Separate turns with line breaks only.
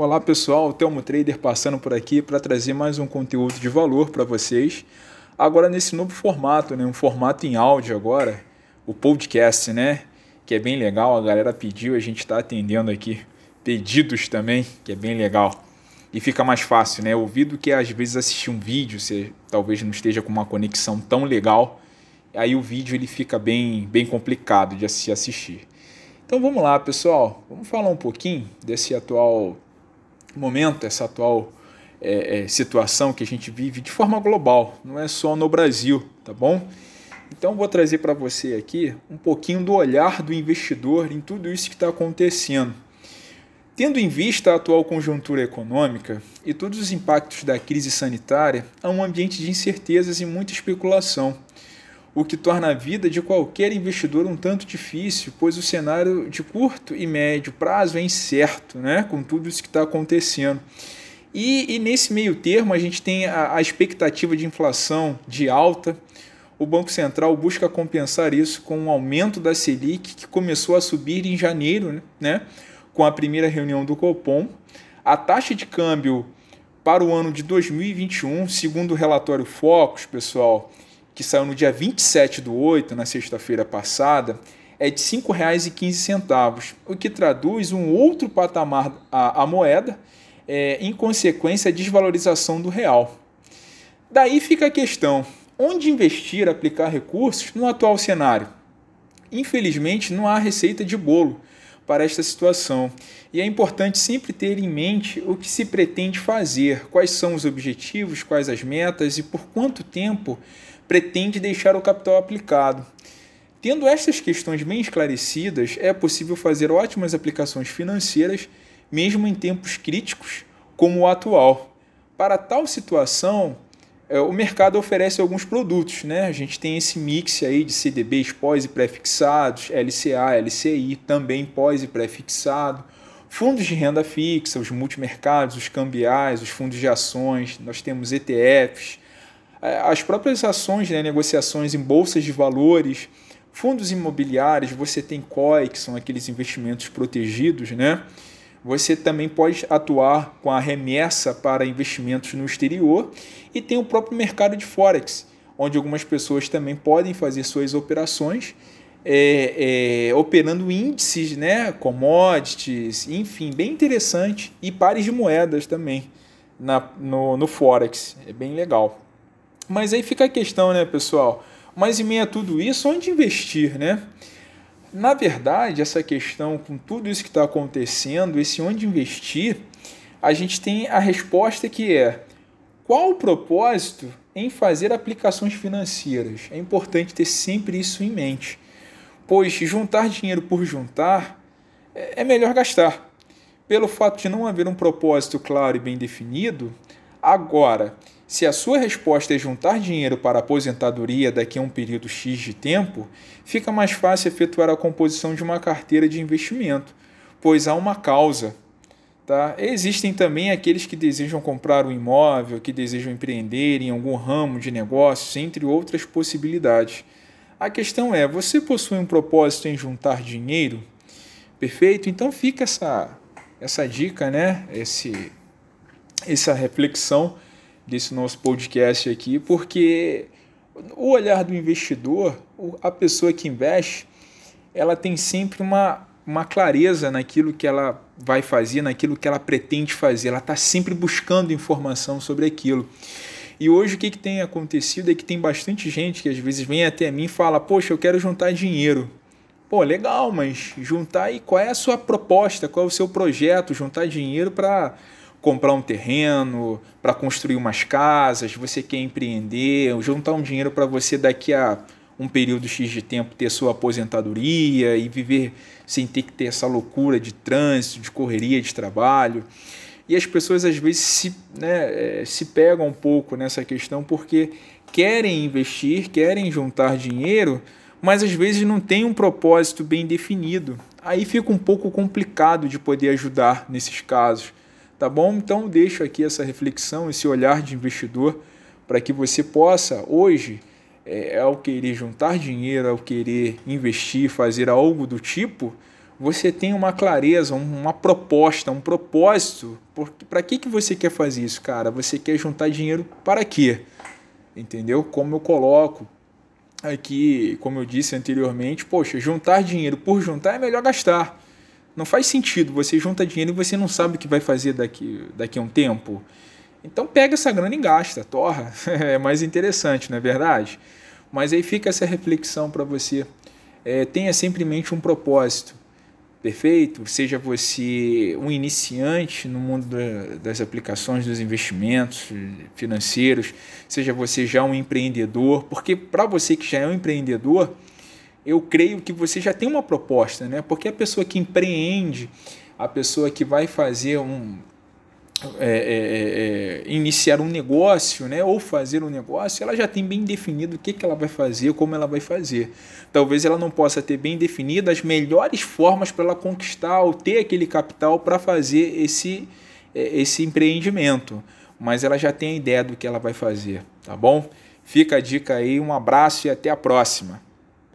Olá pessoal, Telmo Trader passando por aqui para trazer mais um conteúdo de valor para vocês. Agora nesse novo formato, né? um formato em áudio agora, o podcast, né? Que é bem legal, a galera pediu, a gente está atendendo aqui pedidos também, que é bem legal. E fica mais fácil, né? Ouvir do que às vezes assistir um vídeo, você talvez não esteja com uma conexão tão legal, aí o vídeo ele fica bem, bem complicado de se assistir. Então vamos lá, pessoal, vamos falar um pouquinho desse atual momento, essa atual é, é, situação que a gente vive de forma global, não é só no Brasil, tá bom? Então vou trazer para você aqui um pouquinho do olhar do investidor em tudo isso que está acontecendo. Tendo em vista a atual conjuntura econômica e todos os impactos da crise sanitária, há um ambiente de incertezas e muita especulação o que torna a vida de qualquer investidor um tanto difícil, pois o cenário de curto e médio prazo é incerto, né, com tudo isso que está acontecendo. E, e, nesse meio termo, a gente tem a, a expectativa de inflação de alta. O Banco Central busca compensar isso com um aumento da Selic, que começou a subir em janeiro, né, com a primeira reunião do Copom. A taxa de câmbio para o ano de 2021, segundo o relatório Focus, pessoal, que saiu no dia 27 do 8, na sexta-feira passada, é de R$ 5,15, o que traduz um outro patamar à, moeda, é, em consequência à desvalorização do real. Daí fica a questão: onde investir, aplicar recursos no atual cenário? Infelizmente, não há receita de bolo para esta situação e é importante sempre ter em mente o que se pretende fazer, quais são os objetivos, quais as metas e por quanto tempo pretende deixar o capital aplicado. Tendo estas questões bem esclarecidas, é possível fazer ótimas aplicações financeiras, mesmo em tempos críticos como o atual. Para tal situação, é, o mercado oferece alguns produtos, né? A gente tem esse mix aí de CDBs pós e pré-fixados, LCA, LCI, também pós e pré-fixado, fundos de renda fixa, os multimercados, os cambiais, os fundos de ações, nós temos ETFs, as próprias ações, né, negociações em bolsas de valores, fundos imobiliários, você tem COI, que são aqueles investimentos protegidos, né? Você também pode atuar com a remessa para investimentos no exterior e tem o próprio mercado de Forex, onde algumas pessoas também podem fazer suas operações é, é, operando índices, né, commodities, enfim, bem interessante, e pares de moedas também na, no, no Forex, é bem legal. Mas aí fica a questão, né, pessoal? Mas em meio a tudo isso, onde investir, né? Na verdade, essa questão, com tudo isso que está acontecendo, esse onde investir, a gente tem a resposta que é qual o propósito em fazer aplicações financeiras? É importante ter sempre isso em mente, pois juntar dinheiro por juntar é, é melhor gastar. Pelo fato de não haver um propósito claro e bem definido, agora se a sua resposta é juntar dinheiro para a aposentadoria daqui a um período X de tempo, fica mais fácil efetuar a composição de uma carteira de investimento, pois há uma causa. Tá? Existem também aqueles que desejam comprar um imóvel, que desejam empreender em algum ramo de negócios, entre outras possibilidades. A questão é: você possui um propósito em juntar dinheiro? Perfeito? Então fica essa, essa dica, né? Esse, essa reflexão desse nosso podcast aqui, porque o olhar do investidor, a pessoa que investe, ela tem sempre uma, uma clareza naquilo que ela vai fazer, naquilo que ela pretende fazer. Ela está sempre buscando informação sobre aquilo. E hoje o que, que tem acontecido é que tem bastante gente que às vezes vem até mim e fala: Poxa, eu quero juntar dinheiro. Pô, legal, mas juntar e qual é a sua proposta, qual é o seu projeto? Juntar dinheiro para comprar um terreno, para construir umas casas, você quer empreender, juntar um dinheiro para você daqui a um período X de tempo ter sua aposentadoria e viver sem ter que ter essa loucura de trânsito, de correria de trabalho. E as pessoas às vezes se, né, eh, se pegam um pouco nessa questão porque querem investir, querem juntar dinheiro, mas às vezes não tem um propósito bem definido. Aí fica um pouco complicado de poder ajudar nesses casos. Tá bom? Então deixo aqui essa reflexão, esse olhar de investidor para que você possa hoje, é, ao querer juntar dinheiro, ao querer investir, fazer algo do tipo, você tem uma clareza, uma proposta, um propósito. Para que, que você quer fazer isso, cara? Você quer juntar dinheiro para quê? Entendeu? Como eu coloco aqui, como eu disse anteriormente, poxa, juntar dinheiro por juntar é melhor gastar. Não faz sentido. Você junta dinheiro e você não sabe o que vai fazer daqui, daqui a um tempo. Então pega essa grana e gasta, torra. É mais interessante, não é verdade? Mas aí fica essa reflexão para você. É, tenha sempre em mente um propósito. Perfeito? Seja você um iniciante no mundo das aplicações, dos investimentos financeiros, seja você já um empreendedor, porque para você que já é um empreendedor, eu creio que você já tem uma proposta, né? Porque a pessoa que empreende, a pessoa que vai fazer um, é, é, é, é, iniciar um negócio, né, ou fazer um negócio, ela já tem bem definido o que, que ela vai fazer, como ela vai fazer. Talvez ela não possa ter bem definido as melhores formas para ela conquistar ou ter aquele capital para fazer esse, é, esse empreendimento, mas ela já tem a ideia do que ela vai fazer, tá bom? Fica a dica aí, um abraço e até a próxima.